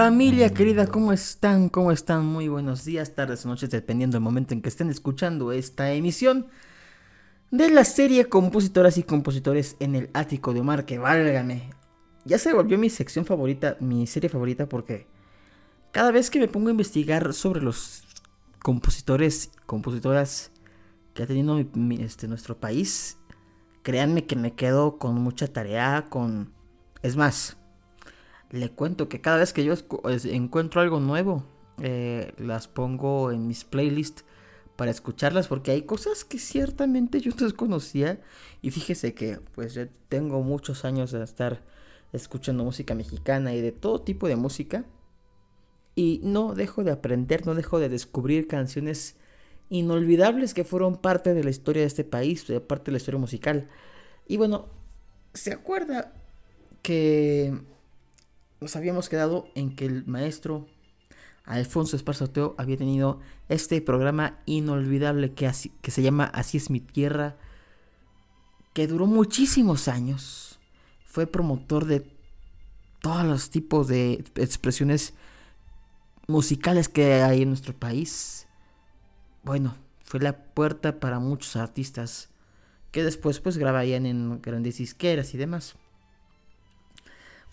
Familia querida, ¿cómo están? ¿Cómo están? Muy buenos días, tardes noches, dependiendo del momento en que estén escuchando esta emisión de la serie Compositoras y Compositores en el Ático de Omar, que válgame. Ya se volvió mi sección favorita, mi serie favorita, porque cada vez que me pongo a investigar sobre los compositores, compositoras que ha tenido este, nuestro país, créanme que me quedo con mucha tarea, con... Es más, le cuento que cada vez que yo encuentro algo nuevo, eh, las pongo en mis playlists para escucharlas porque hay cosas que ciertamente yo desconocía y fíjese que pues yo tengo muchos años de estar escuchando música mexicana y de todo tipo de música y no dejo de aprender, no dejo de descubrir canciones inolvidables que fueron parte de la historia de este país, parte de la historia musical. Y bueno, ¿se acuerda que nos habíamos quedado en que el maestro Alfonso Esparzoteo había tenido este programa inolvidable que, que se llama Así es mi tierra, que duró muchísimos años. Fue promotor de todos los tipos de expresiones musicales que hay en nuestro país. Bueno, fue la puerta para muchos artistas que después pues grabarían en grandes disqueras y demás.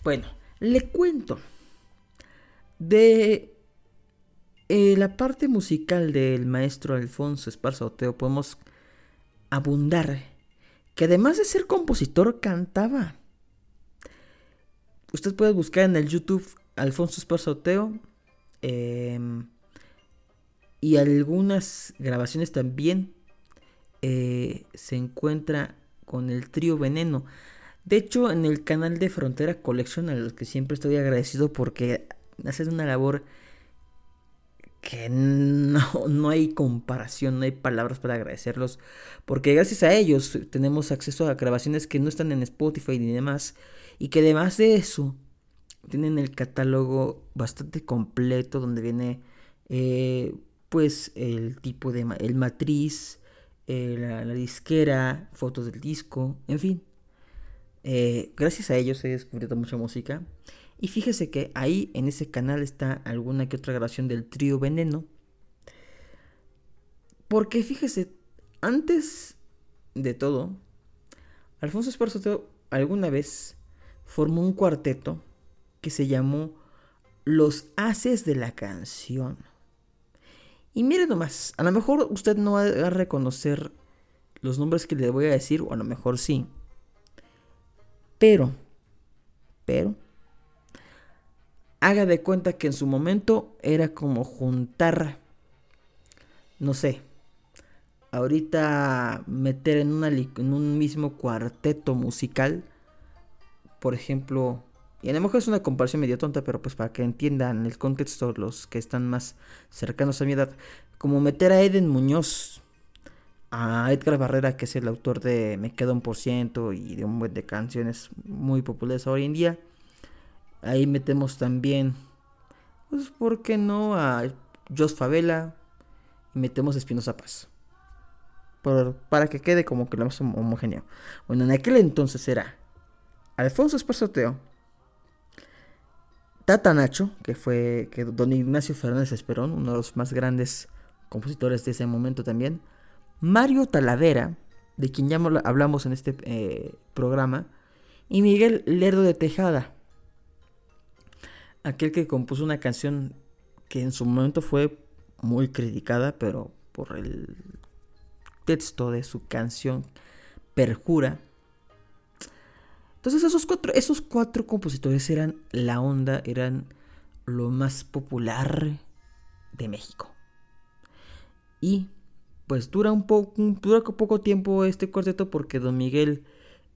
Bueno, le cuento de eh, la parte musical del maestro Alfonso Esparza Oteo podemos abundar que además de ser compositor cantaba. Usted puede buscar en el YouTube Alfonso Esparza Oteo em, y algunas grabaciones también eh, se encuentra con el trío Veneno. De hecho, en el canal de Frontera Collection, a los que siempre estoy agradecido porque hacen una labor que no, hay comparación, no hay palabras para agradecerlos, porque gracias a ellos tenemos acceso a grabaciones que no están en Spotify ni demás, y que además de eso, tienen el catálogo bastante completo donde viene eh, pues el tipo de el matriz, eh, la disquera, fotos del disco, en fin. Eh, gracias a ellos he descubierto mucha música. Y fíjese que ahí en ese canal está alguna que otra grabación del trío Veneno. Porque fíjese, antes de todo, Alfonso Esparzo alguna vez formó un cuarteto que se llamó Los Haces de la Canción. Y miren nomás, a lo mejor usted no va a reconocer los nombres que le voy a decir, o a lo mejor sí. Pero, pero, haga de cuenta que en su momento era como juntar, no sé, ahorita meter en, en un mismo cuarteto musical, por ejemplo, y a lo mejor es una comparación medio tonta, pero pues para que entiendan el contexto los que están más cercanos a mi edad, como meter a Eden Muñoz a Edgar Barrera, que es el autor de Me quedo un por ciento y de un buen de canciones muy populares hoy en día. Ahí metemos también, pues, ¿por qué no? A Jos Favela y metemos a Espinosa Paz. para que quede como que lo más homogéneo. Bueno, en aquel entonces era Alfonso Esparzoteo, Tata Nacho, que fue que don Ignacio Fernández Esperón, uno de los más grandes compositores de ese momento también. Mario Talavera, de quien ya hablamos en este eh, programa, y Miguel Lerdo de Tejada, aquel que compuso una canción que en su momento fue muy criticada, pero por el texto de su canción Perjura. Entonces esos cuatro, esos cuatro compositores eran la onda, eran lo más popular de México. Y pues dura un poco, dura poco tiempo este cuarteto porque don Miguel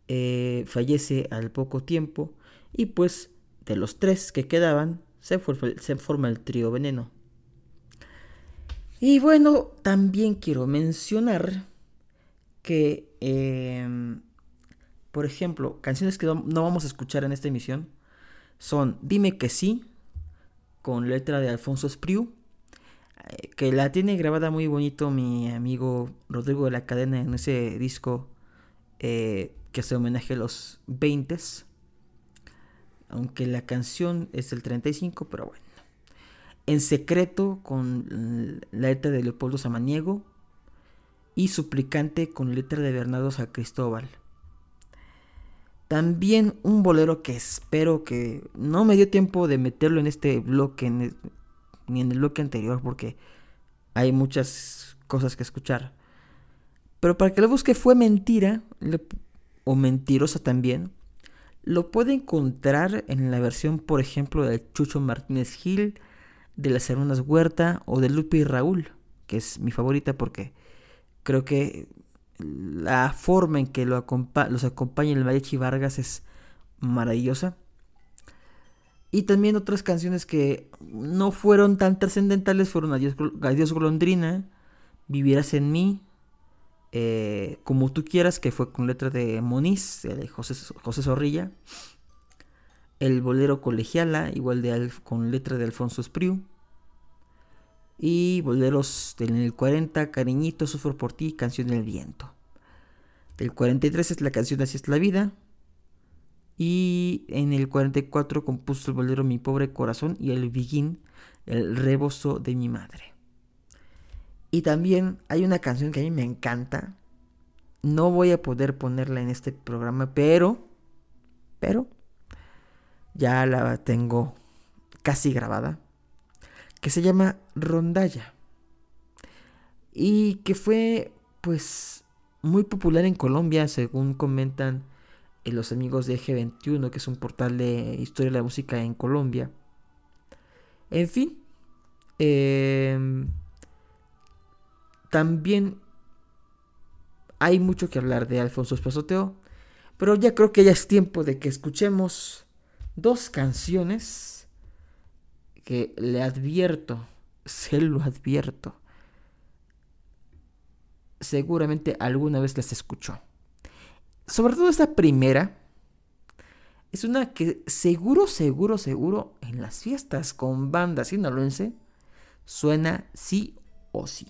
eh, fallece al poco tiempo y pues de los tres que quedaban, se, se forma el trío veneno. Y bueno, también quiero mencionar que, em, por ejemplo, canciones que no vamos a escuchar en esta emisión son Dime que sí, con letra de Alfonso Espriu, que la tiene grabada muy bonito mi amigo Rodrigo de la Cadena en ese disco eh, que hace homenaje a los 20 aunque la canción es el 35, pero bueno. En secreto con la letra de Leopoldo Samaniego y Suplicante con letra de Bernardo San Cristóbal. También un bolero que espero que no me dio tiempo de meterlo en este bloque ni en el bloque anterior porque hay muchas cosas que escuchar. Pero para que lo busque fue mentira o mentirosa también lo puede encontrar en la versión, por ejemplo, de Chucho Martínez Gil, de las hermanas Huerta o de Lupe y Raúl, que es mi favorita porque creo que la forma en que lo los acompaña el mariachi Vargas es maravillosa. Y también otras canciones que no fueron tan trascendentales fueron Adiós, Adiós Golondrina, Vivirás en mí, eh, como tú quieras, que fue con letra de Moniz, de José, José Zorrilla. El bolero Colegiala, igual de con letra de Alfonso Espriu. Y boleros del 40, Cariñito, Sufro por ti, Canción del Viento. Del 43 es la canción Así es la vida. Y en el 44 compuso el bolero Mi pobre corazón y el Viguín, el rebozo de mi madre. Y también hay una canción que a mí me encanta. No voy a poder ponerla en este programa, pero, pero, ya la tengo casi grabada. Que se llama Rondalla. Y que fue, pues, muy popular en Colombia, según comentan los amigos de G21, que es un portal de historia de la música en Colombia. En fin, eh, también hay mucho que hablar de Alfonso Espasoteo, pero ya creo que ya es tiempo de que escuchemos dos canciones que le advierto, se lo advierto, seguramente alguna vez las escuchó. Sobre todo esta primera, es una que seguro, seguro, seguro en las fiestas con banda sinaloense suena sí o sí.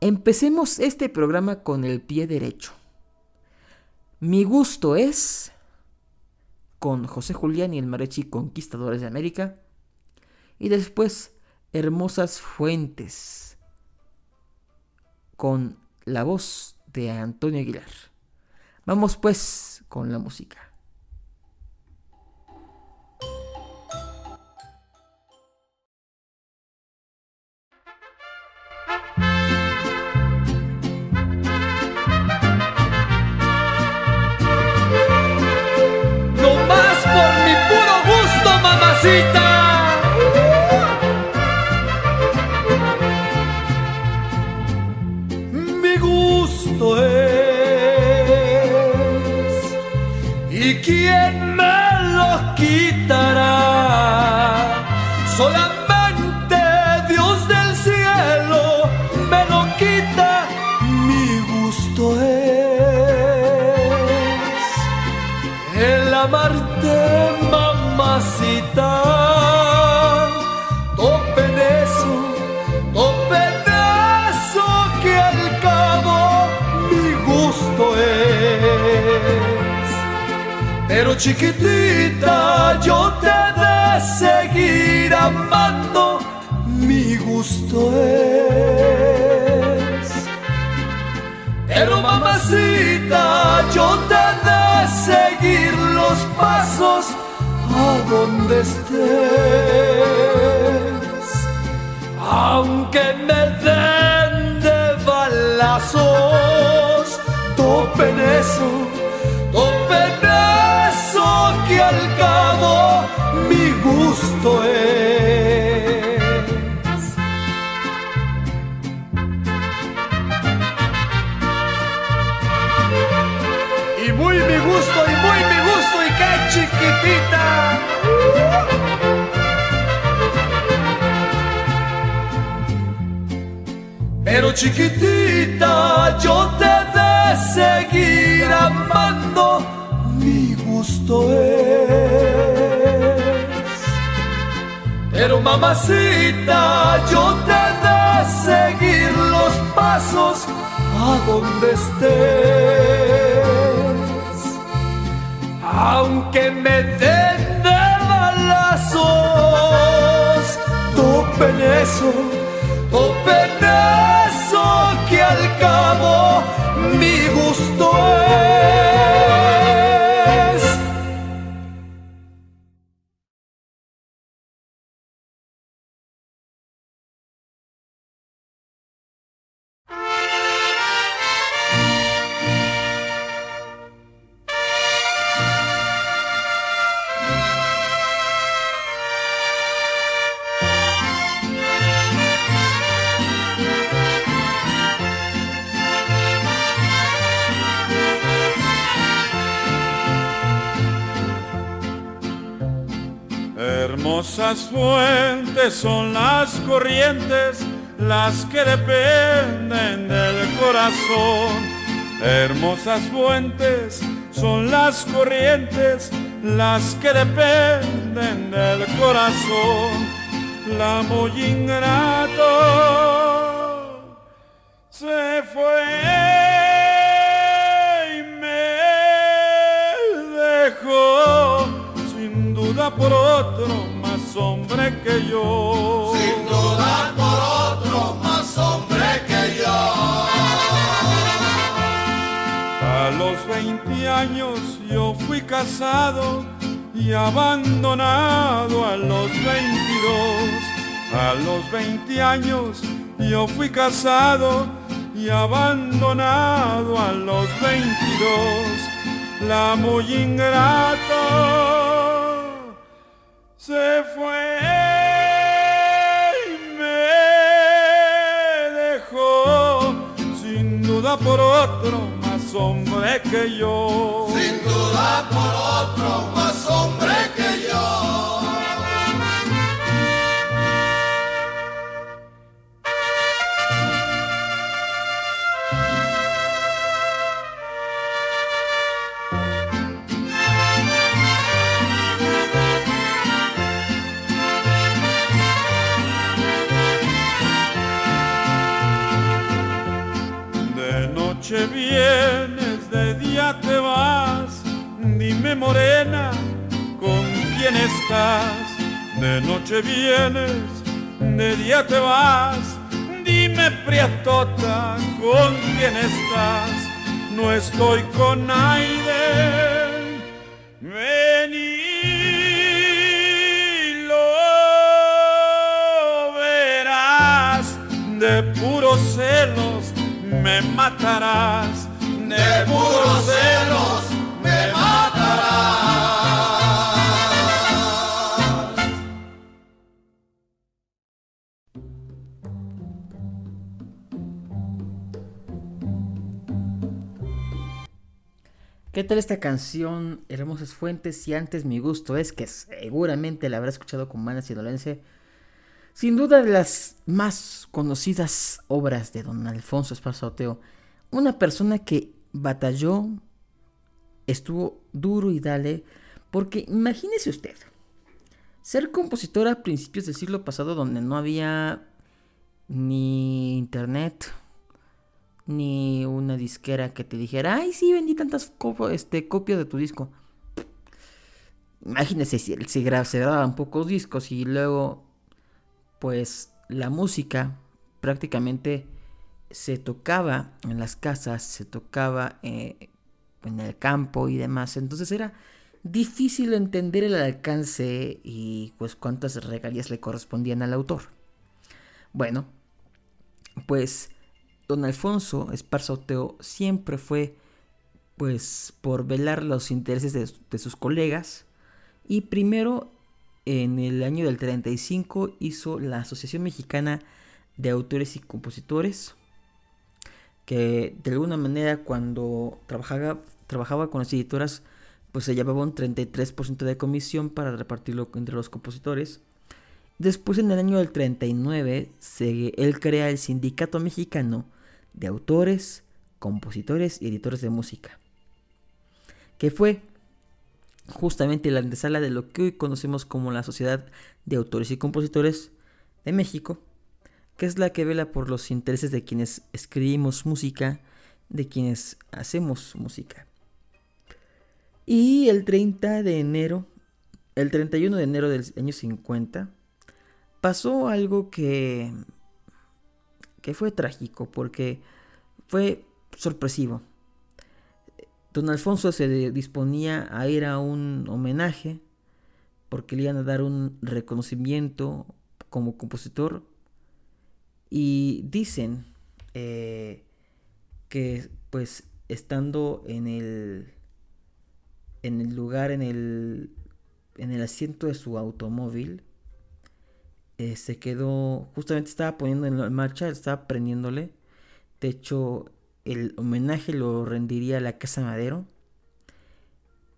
Empecemos este programa con el pie derecho. Mi gusto es con José Julián y el Marechi Conquistadores de América. Y después Hermosas Fuentes con la voz de Antonio Aguilar. Vamos pues con la música. Donde estés. Aunque me den de balazos, topen eso, chiquitita yo te de seguir amando, mi gusto es. Pero mamacita, yo te de seguir los pasos a donde estés. Aunque me den de balazos, topen eso, topen eso Hermosas fuentes son las corrientes, las que dependen del corazón. Hermosas fuentes son las corrientes, las que dependen del corazón. La muy ingrato se fue y me dejó sin duda por otro hombre que yo. Sin duda por otro más hombre que yo. A los 20 años yo fui casado y abandonado a los 22. A los 20 años yo fui casado y abandonado a los 22. La muy ingrato se fue y me dejó sin duda por otro más hombre que yo. Dime morena, ¿con quién estás? De noche vienes, de día te vas, dime priatota, ¿con quién estás? No estoy con Aiden, ven lo verás, de puros celos me matarás, De puros celos ¿Qué tal esta canción, Hermosas Fuentes? Y antes mi gusto es que seguramente la habrá escuchado con manas y dolencia. Sin duda de las más conocidas obras de don Alfonso Esparza Oteo. Una persona que batalló, estuvo duro y dale, porque imagínese usted, ser compositor a principios del siglo pasado donde no había ni internet, ni una disquera que te dijera, ay, sí, vendí tantas este, copias de tu disco. Imagínese si gra- se grababan pocos discos y luego, pues, la música prácticamente se tocaba en las casas, se tocaba eh, en el campo y demás. Entonces era difícil entender el alcance y pues cuántas regalías le correspondían al autor. Bueno, pues don Alfonso Esparza Oteo siempre fue pues por velar los intereses de, sus colegas y primero en el año del 35 hizo la Asociación Mexicana de Autores y Compositores que de alguna manera cuando trabajaba, trabajaba con las editoras pues se llevaba un 33% de comisión para repartirlo entre los compositores. Después en el año del 39 se, él crea el Sindicato Mexicano de Autores, Compositores y Editores de Música, que fue justamente la antesala de lo que hoy conocemos como la Sociedad de Autores y Compositores de México, que es la que vela por los intereses de quienes escribimos música, de quienes hacemos música. Y el 30 de enero, el 31 de enero del año 50, pasó algo que, que fue trágico, porque fue sorpresivo. Don Alfonso se disponía a ir a un homenaje porque le iban a dar un reconocimiento como compositor y dicen eh, que pues estando en el en el lugar en el en el asiento de su automóvil eh, se quedó justamente estaba poniendo en marcha estaba prendiéndole de hecho el homenaje lo rendiría a la casa madero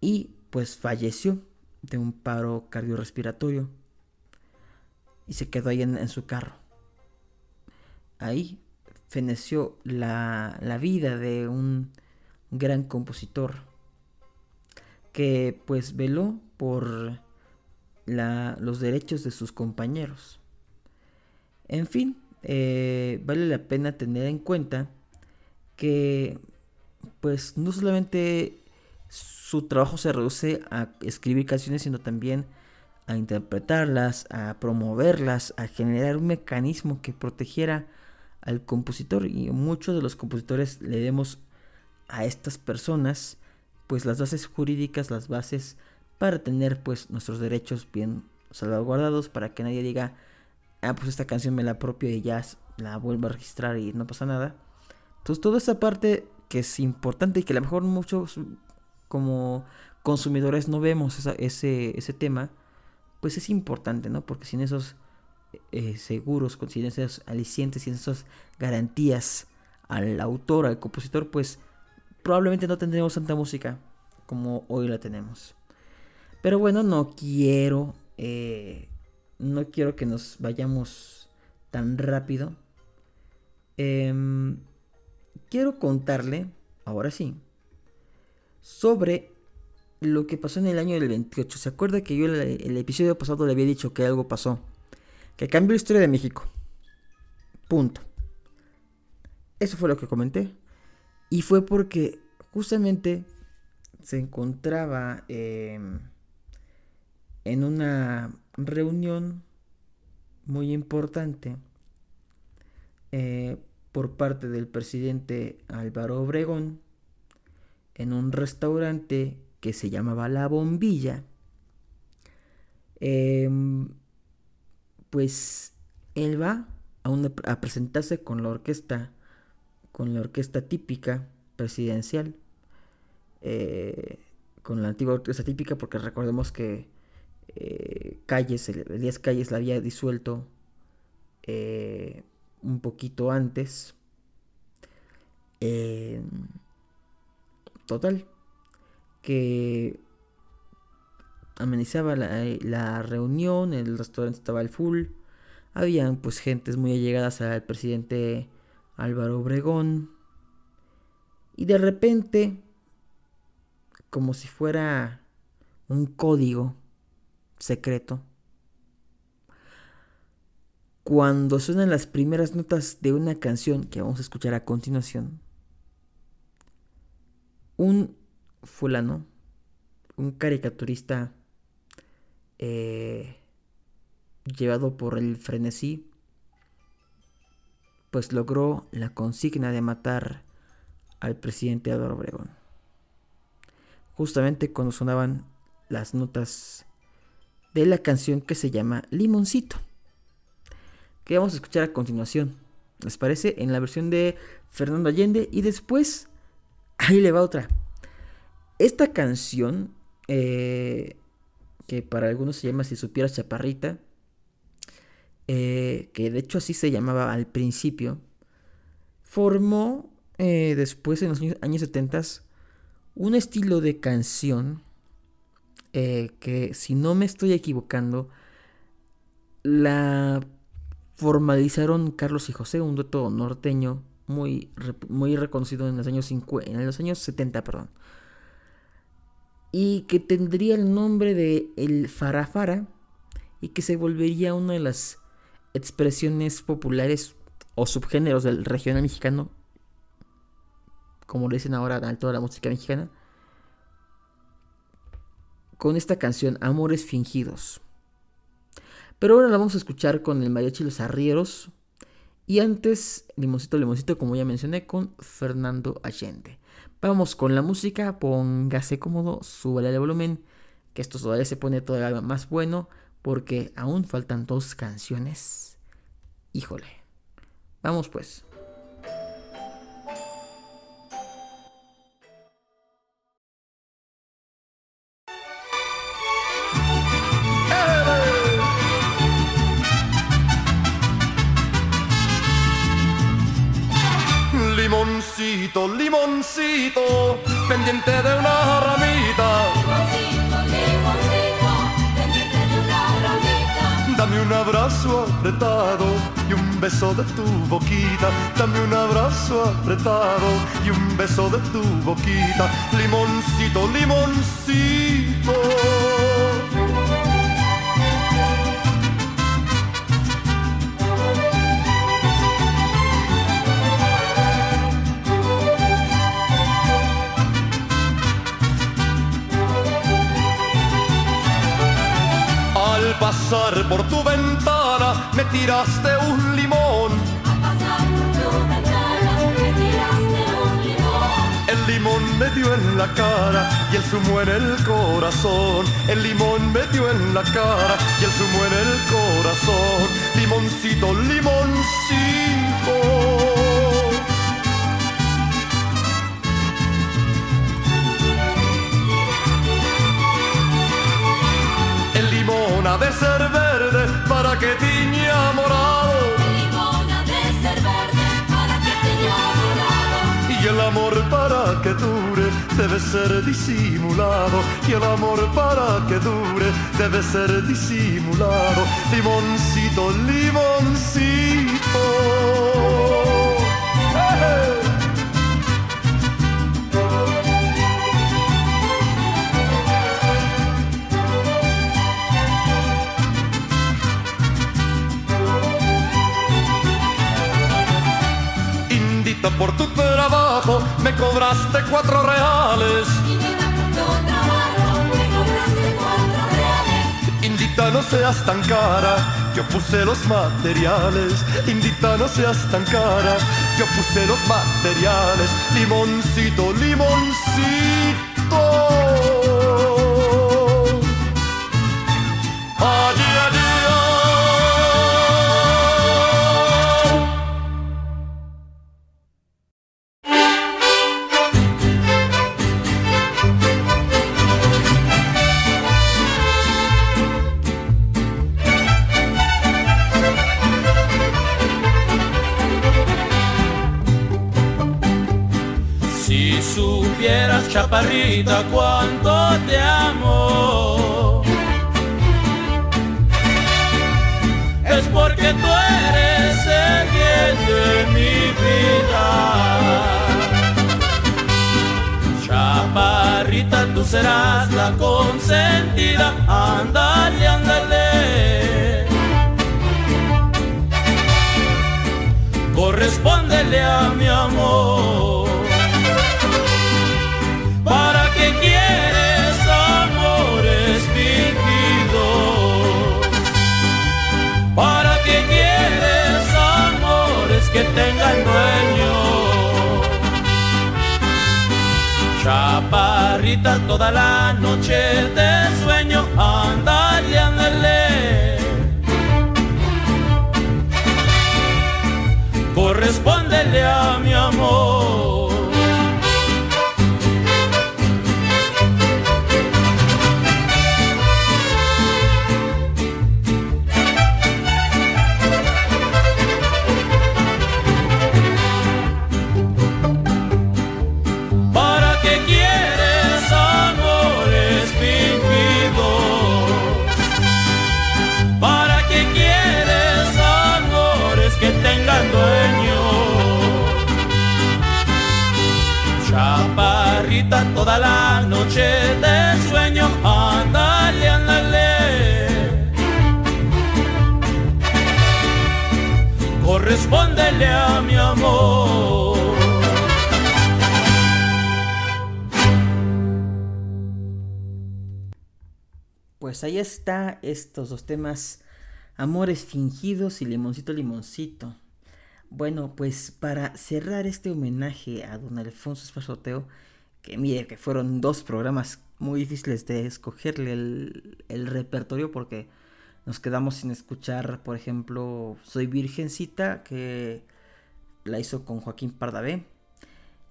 y pues falleció de un paro cardiorrespiratorio y se quedó ahí en su carro. Ahí feneció la, vida de un gran compositor que pues veló por los derechos de sus compañeros. En fin, eh, vale la pena tener en cuenta que pues no solamente su trabajo se reduce a escribir canciones, sino también a interpretarlas, a promoverlas, a generar un mecanismo que protegiera al compositor y muchos de los compositores le demos a estas personas pues las bases jurídicas, las bases para tener pues nuestros derechos bien salvaguardados para que nadie diga, ah pues esta canción me la apropio y ya la vuelvo a registrar y no pasa nada. Entonces toda esa parte que es importante y que a lo mejor muchos como consumidores no vemos ese, ese tema, pues es importante, ¿no? Porque sin esos eh, seguros, con esos alicientes y esas garantías al autor, al compositor, pues probablemente no tendremos tanta música como hoy la tenemos. Pero bueno, no quiero, eh, no quiero que nos vayamos tan rápido. Em, quiero contarle, ahora sí, sobre lo que pasó en el año del 28. ¿Se acuerda que yo el episodio pasado le había dicho que algo pasó? que cambió la historia de México. Punto. Eso fue lo que comenté. Y fue porque justamente se encontraba em, en una reunión muy importante eh, por parte del presidente Álvaro Obregón en un restaurante que se llamaba La Bombilla. Eh, pues él va a, presentarse con la orquesta, con la orquesta típica presidencial, eh, con la antigua orquesta típica, porque recordemos que eh, Calles, Elías Calles la había disuelto eh, un poquito antes. total, que amenizaba la, reunión, el restaurante estaba al full, habían pues gentes muy allegadas al presidente Álvaro Obregón y de repente como si fuera un código secreto cuando suenan las primeras notas de una canción que vamos a escuchar a continuación un fulano un caricaturista eh, llevado por el frenesí, pues logró la consigna de matar al presidente Álvaro Obregón. Justamente cuando sonaban las notas de la canción que se llama Limoncito, que vamos a escuchar a continuación. ¿Les parece? En la versión de Fernando Allende y después, ahí le va otra. Esta canción eh, que para algunos se llama Si supieras chaparrita, eh, que de hecho así se llamaba al principio, formó eh, después en los años 70 un estilo de canción eh, que si no me estoy equivocando, la formalizaron Carlos y José, un dueto norteño muy, muy reconocido en los años 50, en los años 70, perdón. Y que tendría el nombre de El Farafara y que se volvería una de las expresiones populares o subgéneros del regional mexicano, como le dicen ahora a toda la música mexicana, con esta canción Amores Fingidos. Pero ahora la vamos a escuchar con el mariachi Los Arrieros. Y antes, Limoncito, Limoncito, como ya mencioné, con Fernando Allende. Vamos con la música, póngase cómodo, súbale el volumen, que esto todavía se pone todavía más bueno, porque aún faltan dos canciones. Híjole. Vamos pues. Pendiente de una ramita. Limoncito, limoncito, pendiente de una ramita. Dame un abrazo apretado y un beso de tu boquita. Dame un abrazo apretado y un beso de tu boquita. Limoncito, limoncito. Pasar por tu ventana me tiraste un limón. Pasar por tu ventana me tiraste un limón. El limón me dio en la cara y el zumo en el corazón. El limón me dio en la cara y el zumo en el corazón. Limoncito, limoncito. Limón ha de ser verde para que tiña morado. Ha de ser verde para que tenga dorado. Y el amor para que dure debe ser disimulado. Y el amor para que dure debe ser disimulado. Limoncito, limoncito. Indita por tu trabajo me cobraste cuatro reales. Y mira por tu trabajo me cobraste cuatro reales. Indita no seas tan cara, yo puse los materiales. Indita no seas tan cara, yo puse los materiales. Limoncito, limoncito. Serás la consentida. Ándale, ándale. correspóndele a mi Toda la noche de sueño, ándale, ándale. Correspóndele a mi amor. Pues ahí está estos dos temas, Amores fingidos y Limoncito Limoncito. Bueno, pues para cerrar este homenaje a don Alfonso Espasoteo, que mire que fueron dos programas muy difíciles de escogerle el, el repertorio porque nos quedamos sin escuchar, por ejemplo, Soy Virgencita, que la hizo con Joaquín Pardavé.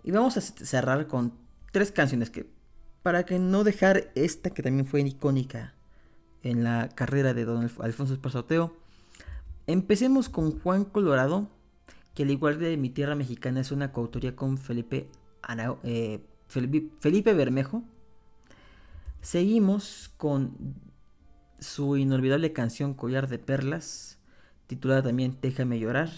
Y vamos a cerrar con tres canciones que, para que no dejar esta que también fue icónica en la carrera de don Alf- Alfonso Espasoteo, empecemos con Juan Colorado, que al igual de Mi Tierra Mexicana es una coautoría con Felipe, Arau- eh, Felipe, Felipe Bermejo. Seguimos con su inolvidable canción Collar de Perlas, titulada también Déjame llorar.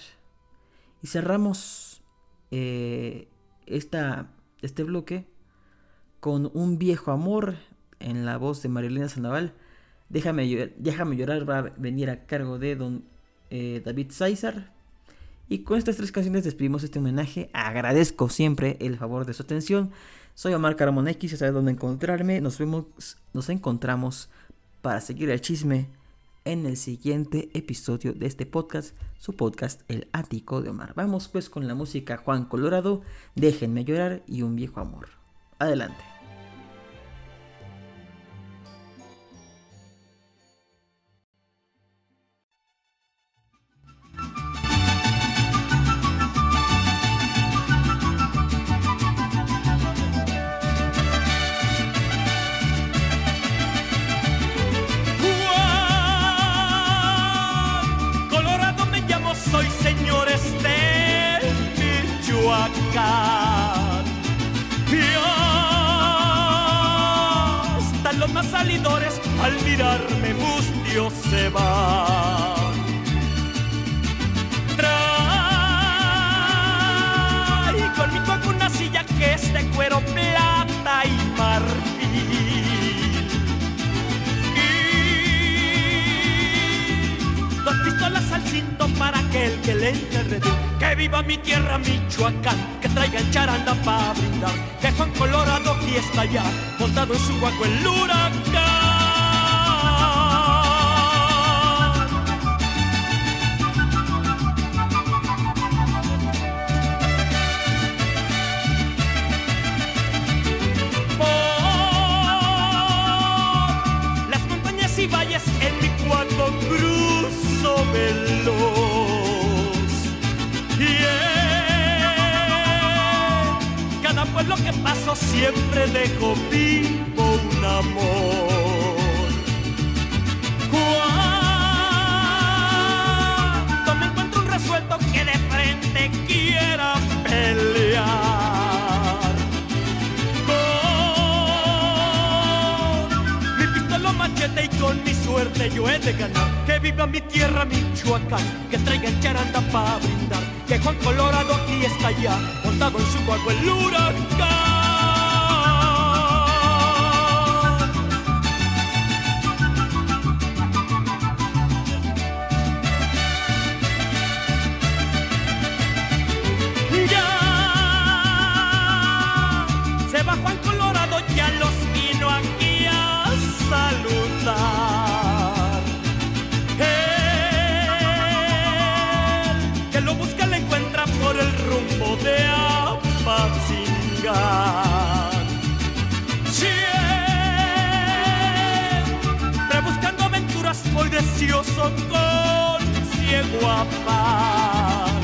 Y cerramos eh, esta, este bloque con Un viejo amor en la voz de Marilena Sandoval. Déjame, llor- Déjame llorar va a venir a cargo de don eh, David César. Y con estas tres canciones despedimos este homenaje. Agradezco siempre el favor de su atención. Soy Omar Caramón X, ya sabes dónde encontrarme. Nos vemos, nos encontramos para seguir el chisme en el siguiente episodio de este podcast, su podcast El Ático de Omar. Vamos pues con la música Juan Colorado, Déjenme llorar y un viejo amor. Adelante. Al mirarme mustios se van. Trae conmigo una silla que es de cuero plata y. cinto para aquel que le enterrede. Que viva mi tierra, Michoacán, que traigan charanda para brindar. Que Juan Colorado está ya, montado en su guaco el huracán. Veloz. Y en cada pueblo que paso siempre dejo vivo un amor. Cuando me encuentro un resuelto que de frente quiera pelear con mi pistola machete y con mi suerte yo he de ganar. Que viva mi tierra, Michoacán, que traigan charanda para brindar. Que Juan Colorado aquí está ya, montado en su guaco el huracán. Siempre buscando aventuras, voy deseoso con ciego afán.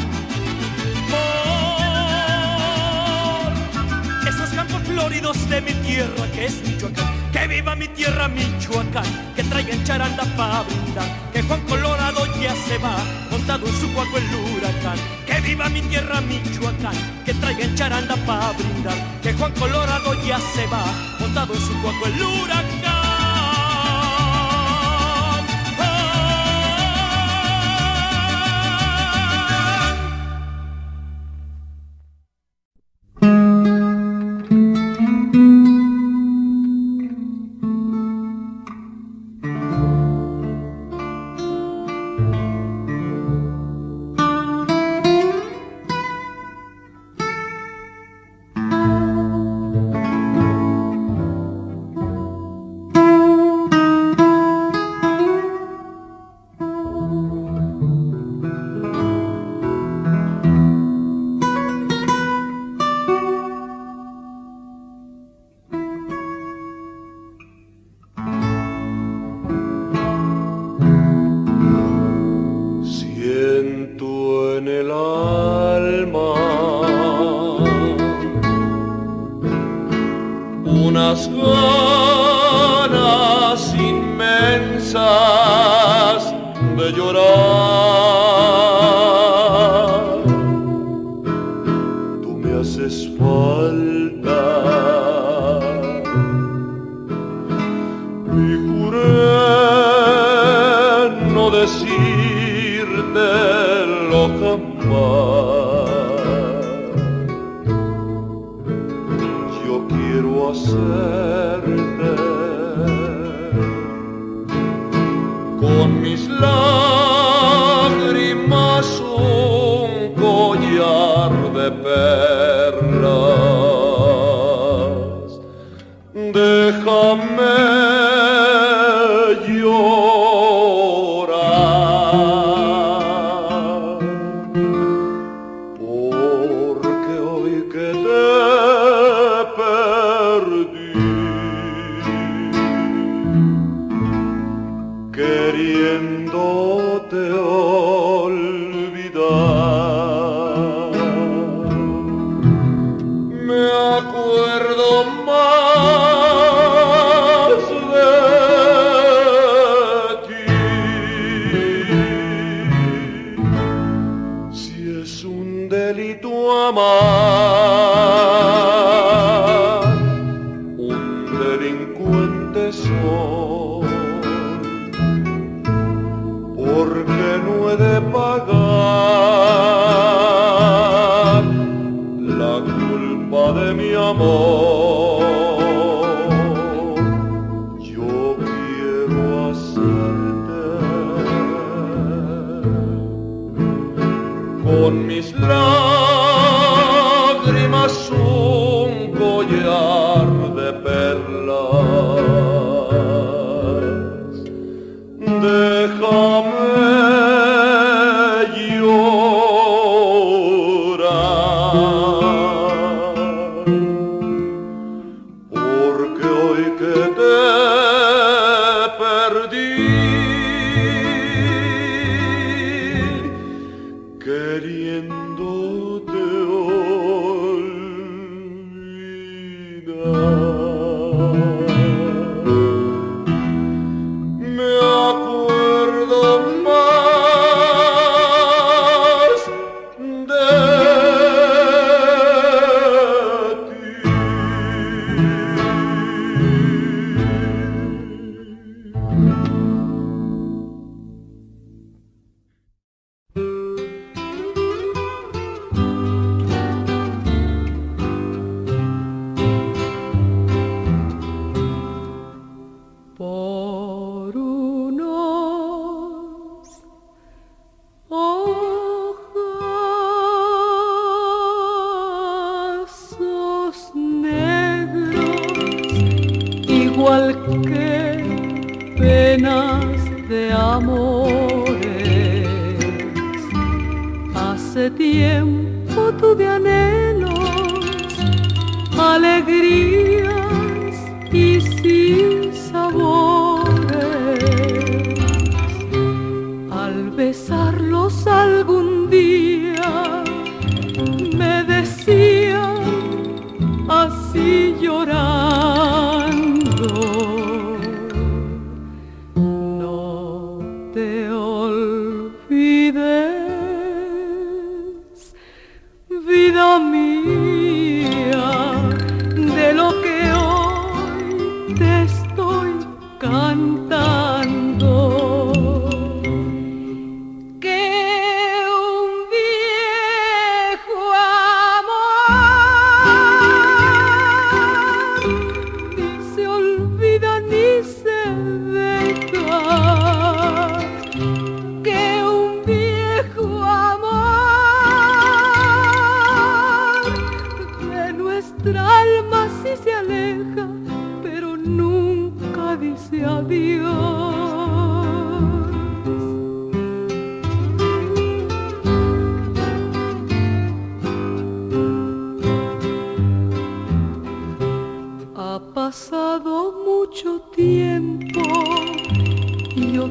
Por esos campos floridos de mi tierra que es Michoacán. Que viva mi tierra Michoacán, que traigan charanda para brindar. Que Juan Colorado ya se va, montado en su cuaco el huracán. Que viva mi tierra Michoacán, que traigan charanda para brindar. Que Juan Colorado ya se va, montado en su cuaco el huracán. unas ganas inmensas de llorar. Oh.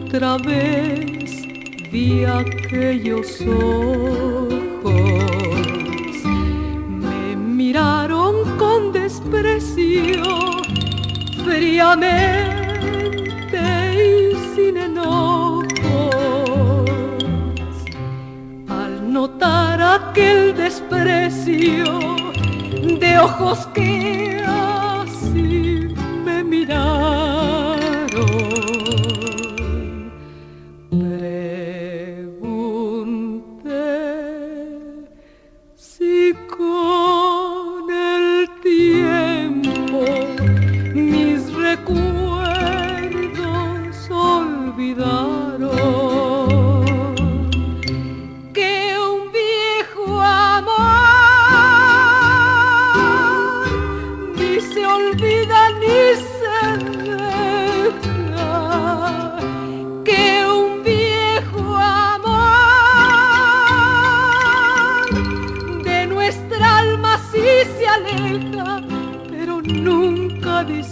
otra vez vi aquellos ojos. Me miraron con desprecio, fríamente y sin enojos. Al notar aquel desprecio de ojos que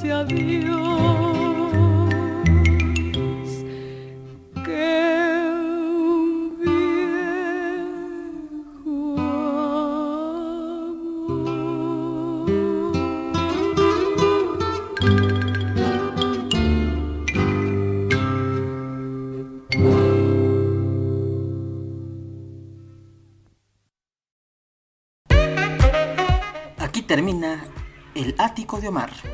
que Aquí termina el ático de Omar.